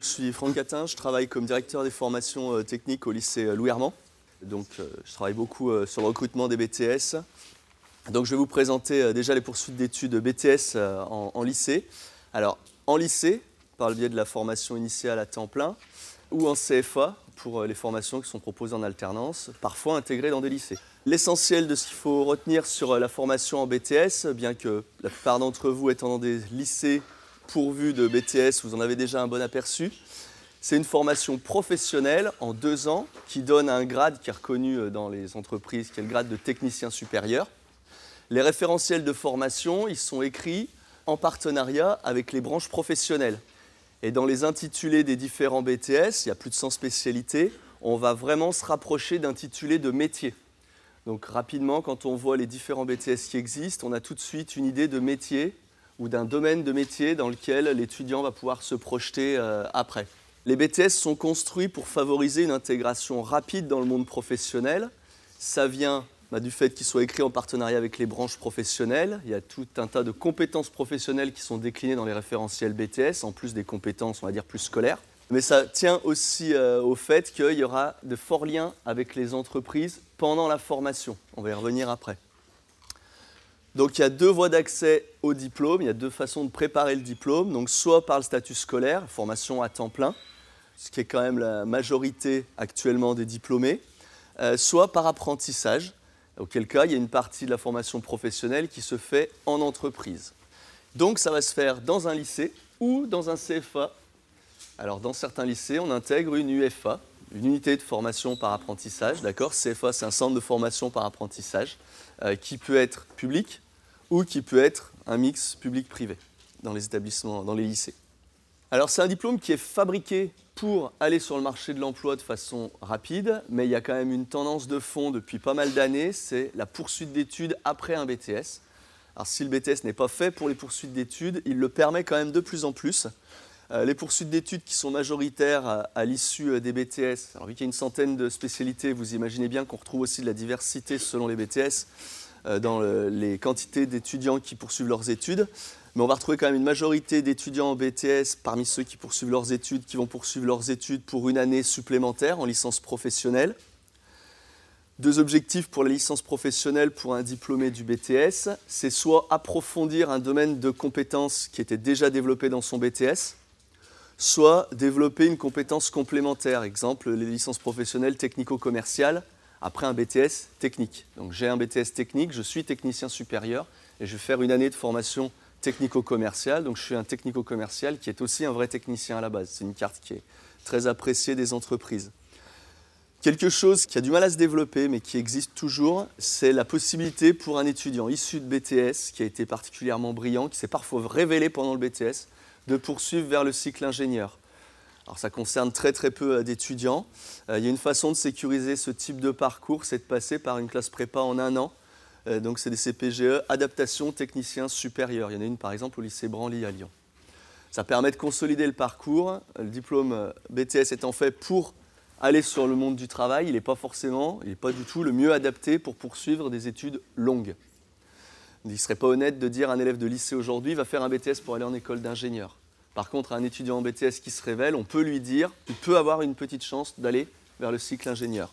Je suis Franck Catin, je travaille comme directeur des formations euh, techniques au lycée euh, Louis. Donc, euh, je travaille beaucoup sur le recrutement des BTS. Donc, je vais vous présenter déjà les poursuites d'études BTS en, en, lycée. Alors, en lycée, par le biais de la formation initiale à temps plein, ou en CFA pour les formations qui sont proposées en alternance, parfois intégrées dans des lycées. L'essentiel de ce qu'il faut retenir sur la formation en BTS, bien que la plupart d'entre vous étant dans des lycées pourvu de BTS, vous en avez déjà un bon aperçu. C'est une formation professionnelle en deux ans qui donne un grade qui est reconnu euh, dans les entreprises, qui est le grade de technicien supérieur. Les référentiels de formation, ils sont écrits en partenariat avec les branches professionnelles. Et dans les intitulés des différents BTS, il y a plus de 100 spécialités, on va vraiment se rapprocher d'intitulés de métier. Donc rapidement, quand on voit les différents BTS qui existent, on a tout de suite une idée de métier ou d'un domaine de métier dans lequel l'étudiant va pouvoir se projeter euh, après. Les BTS sont construits pour favoriser une intégration rapide dans le monde professionnel. Ça vient bah, du fait qu'ils soient écrits en partenariat avec les branches professionnelles. Il y a tout un tas de compétences professionnelles qui sont déclinées dans les référentiels BTS, en plus des compétences, on va dire, plus scolaires. Mais ça tient aussi euh, au fait qu'il y aura de forts liens avec les entreprises pendant la formation. On va y revenir après. Donc il y a deux voies d'accès au diplôme, il y a deux façons de préparer le diplôme, donc soit par le statut scolaire, formation à temps plein, ce qui est quand même la majorité actuellement des diplômés, euh, soit par apprentissage, auquel cas il y a une partie de la formation professionnelle qui se fait en entreprise. Donc ça va se faire dans un lycée ou dans un CFA. Alors dans certains lycées, on intègre une UFA, une unité de formation par apprentissage, d'accord CFA, c'est un centre de formation par apprentissage euh, qui peut être public ou qui peut être un mix public-privé dans les établissements, dans les lycées. Alors c'est un diplôme qui est fabriqué pour aller sur le marché de l'emploi de façon rapide, mais il y a quand même une tendance de fond depuis pas mal d'années, c'est la poursuite d'études après un BTS. Alors si le BTS n'est pas fait pour les poursuites d'études, il le permet quand même de plus en plus. Euh, les poursuites d'études qui sont majoritaires à, l'issue euh, des BTS, alors vu qu'il y a une centaine de spécialités, vous imaginez bien qu'on retrouve aussi de la diversité selon les BTS. Euh, dans les quantités d'étudiants qui poursuivent leurs études. Mais on va retrouver quand même une majorité d'étudiants en BTS parmi ceux qui poursuivent leurs études, qui vont poursuivre leurs études pour une année supplémentaire en licence professionnelle. Deux objectifs pour la licence professionnelle pour un diplômé du BTS, c'est soit approfondir un domaine de compétences qui était déjà développé dans son BTS, soit développer une compétence complémentaire, exemple les licences professionnelles technico-commerciales après un BTS technique. Donc j'ai un BTS technique, je suis technicien supérieur et je vais faire une année de formation technico-commerciale. Donc je suis un technico-commercial qui est aussi un vrai technicien à la base. C'est une carte qui est très appréciée des entreprises. Quelque chose qui a du mal à se développer, mais qui existe toujours, c'est la possibilité pour un étudiant issu de BTS, qui a été particulièrement brillant, qui s'est parfois révélé pendant le BTS, de poursuivre vers le cycle ingénieur. Alors ça concerne très très peu euh, d'étudiants. Euh, il y a une façon de sécuriser ce type de parcours, c'est de passer par une classe prépa en un an. Euh, donc c'est des CPGE, adaptation technicien supérieur. Il y en a une par exemple au lycée Branly à Lyon. Ça permet de consolider le parcours. Le diplôme BTS étant fait pour aller sur le monde du travail, il n'est pas forcément, il n'est pas du tout le mieux adapté pour poursuivre des études longues. Il ne serait pas honnête de dire à un élève de lycée aujourd'hui va faire un BTS pour aller en école d'ingénieur. Par contre, un étudiant en BTS qui se révèle, on peut lui dire qu'il peut avoir une petite chance d'aller vers le cycle ingénieur.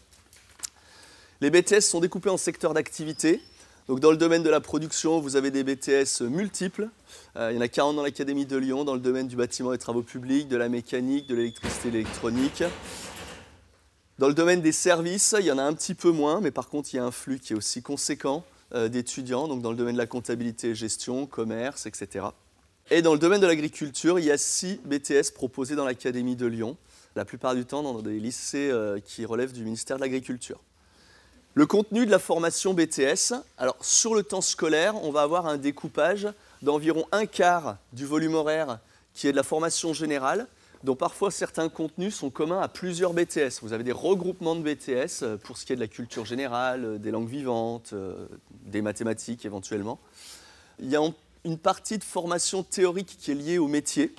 Les BTS sont découpés en secteurs d'activité. Donc dans le domaine de la production, vous avez des BTS multiples. Euh, il y en a 40 dans l'Académie de Lyon, dans le domaine du bâtiment et travaux publics, de la mécanique, de l'électricité et de l'électronique. Dans le domaine des services, il y en a un petit peu moins, mais par contre, il y a un flux qui est aussi conséquent d'étudiants, donc dans le domaine de la comptabilité gestion, commerce, etc. Et dans le domaine de l'agriculture, il y a six BTS proposés dans l'Académie de Lyon, la plupart du temps dans des lycées euh, qui relèvent du ministère de l'Agriculture. Le contenu de la formation BTS, alors sur le temps scolaire, on va avoir un découpage d'environ un quart du volume horaire qui est de la formation générale, dont parfois certains contenus sont communs à plusieurs BTS. Vous avez des regroupements de BTS euh, pour ce qui est de la culture générale, euh, des langues vivantes, des mathématiques éventuellement. Il y a une partie de formation théorique qui est liée au métier.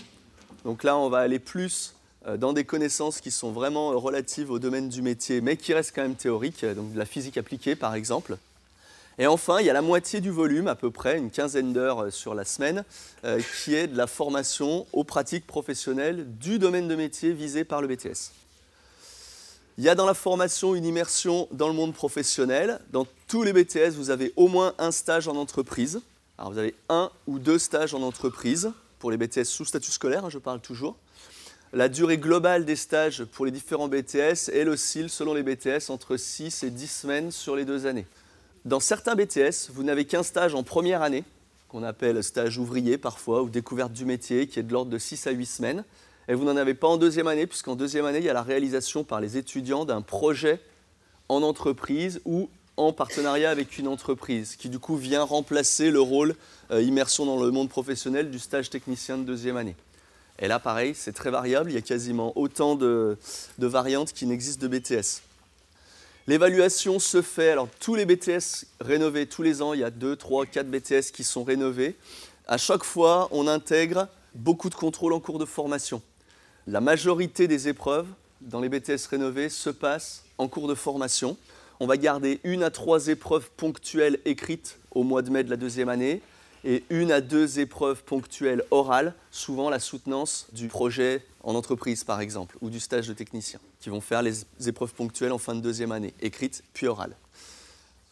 Donc là, on va aller plus euh, dans des connaissances qui sont vraiment euh, relatives au domaine du métier, mais qui restent quand même théoriques, euh, donc de la physique appliquée par exemple. Et enfin, il y a la moitié du volume, à peu près une quinzaine d'heures sur la semaine, qui est de la formation aux pratiques professionnelles du domaine de métier visé par le BTS. Il y a dans la formation une immersion dans le monde professionnel. Dans tous les BTS, vous avez au moins un stage en entreprise. Alors vous avez un ou deux stages en entreprise pour les BTS sous statut scolaire, hein, je parle toujours. La durée globale des stages pour les différents BTS, elle oscille selon les BTS entre 6 et 10 semaines sur les deux années. Dans certains BTS, vous n'avez qu'un stage en première année, qu'on appelle stage ouvrier parfois, ou découverte du métier, qui est de l'ordre de 6 à 8 semaines. Et vous n'en avez pas en deuxième année, puisqu'en deuxième année, il y a la réalisation par les étudiants d'un projet en entreprise ou en partenariat avec une entreprise, qui du coup vient remplacer le rôle euh, immersion dans le monde professionnel du stage technicien de deuxième année. Et là, pareil, c'est très variable, il y a quasiment autant de, de variantes qu'il n'existe de BTS. L'évaluation se fait, alors tous les BTS rénovés tous les ans, il y a 2, 3, 4 BTS qui sont rénovés. À chaque fois, on intègre beaucoup de contrôles en cours de formation. La majorité des épreuves dans les BTS rénovés se passent en cours de formation. On va garder une à trois épreuves ponctuelles écrites au mois de mai de la deuxième année et une à deux épreuves ponctuelles orales, souvent la soutenance du projet en entreprise par exemple, ou du stage de technicien, qui vont faire les épreuves ponctuelles en fin de deuxième année, écrites puis orales.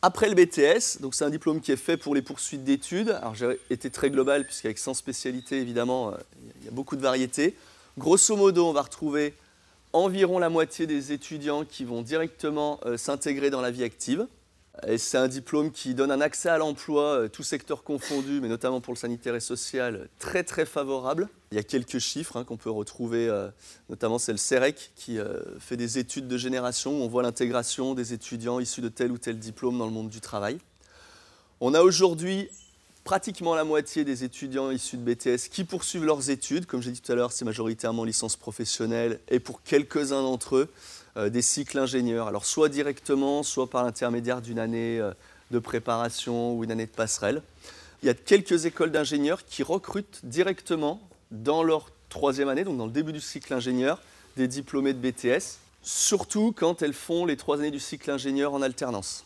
Après le BTS, donc c'est un diplôme qui est fait pour les poursuites d'études. Alors j'ai été très global puisqu'avec 100 spécialités évidemment, euh, il y a beaucoup de variétés. Grosso modo, on va retrouver environ la moitié des étudiants qui vont directement euh, s'intégrer dans la vie active. C'est un diplôme qui donne un accès à l'emploi, euh, tout secteur confondu, mais notamment pour le sanitaire et social, très très favorable. Il y a quelques chiffres hein, qu'on peut retrouver, euh, notamment c'est le CEREC qui fait des études de génération où on voit l'intégration des étudiants issus de tel ou tel diplôme dans le monde du travail. On a aujourd'hui pratiquement la moitié des étudiants issus de BTS qui poursuivent leurs études. Comme j'ai dit tout à l'heure, c'est majoritairement licence professionnelle et pour quelques-uns d'entre eux, euh, des cycles ingénieurs. Soit directement, soit par l'intermédiaire d'une année euh, de préparation ou une année de passerelle. Il y a quelques écoles d'ingénieurs qui recrutent directement dans leur troisième année, donc dans le début du cycle ingénieur, des diplômés de BTS, surtout quand elles font les trois années du cycle ingénieur en alternance.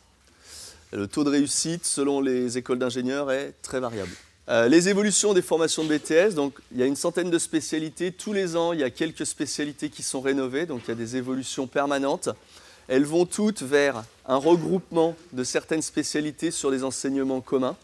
Le taux de réussite, selon les écoles d'ingénieurs, est très variable. Euh, les évolutions des formations de BTS, donc il y a une centaine de spécialités. Tous les ans, il y a quelques spécialités qui sont rénovées, donc il y a des évolutions permanentes. Elles vont toutes vers un regroupement de certaines spécialités sur des enseignements communs.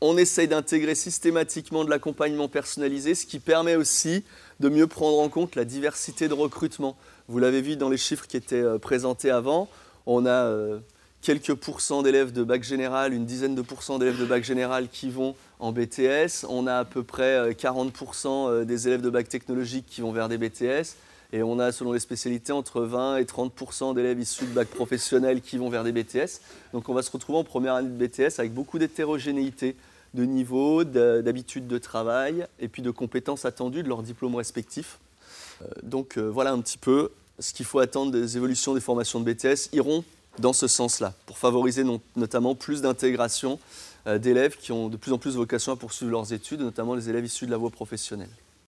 On essaye d'intégrer systématiquement de l'accompagnement personnalisé, ce qui permet aussi de mieux prendre en compte la diversité de recrutement. Vous l'avez vu dans les chiffres qui étaient euh, présentés avant. On a euh, quelques pourcents d'élèves de bac général, une dizaine de pourcents d'élèves de bac général qui vont en BTS. On a à peu près 40% euh, euh, des élèves de bac technologique qui vont vers des BTS. Et on a, selon les spécialités, entre 20 et 30% d'élèves issus de bac professionnel qui vont vers des BTS. Donc on va se retrouver en première année de BTS avec beaucoup d'hétérogénéité de niveau, d'habitude de travail et puis de compétences attendues de leurs diplômes respectifs. Euh, donc voilà un petit peu ce qu'il faut attendre des évolutions des formations de BTS. Iront dans ce sens-là, pour favoriser notamment plus d'intégration euh, d'élèves qui ont de plus en plus vocation à poursuivre leurs études, notamment les élèves issus de la voie professionnelle.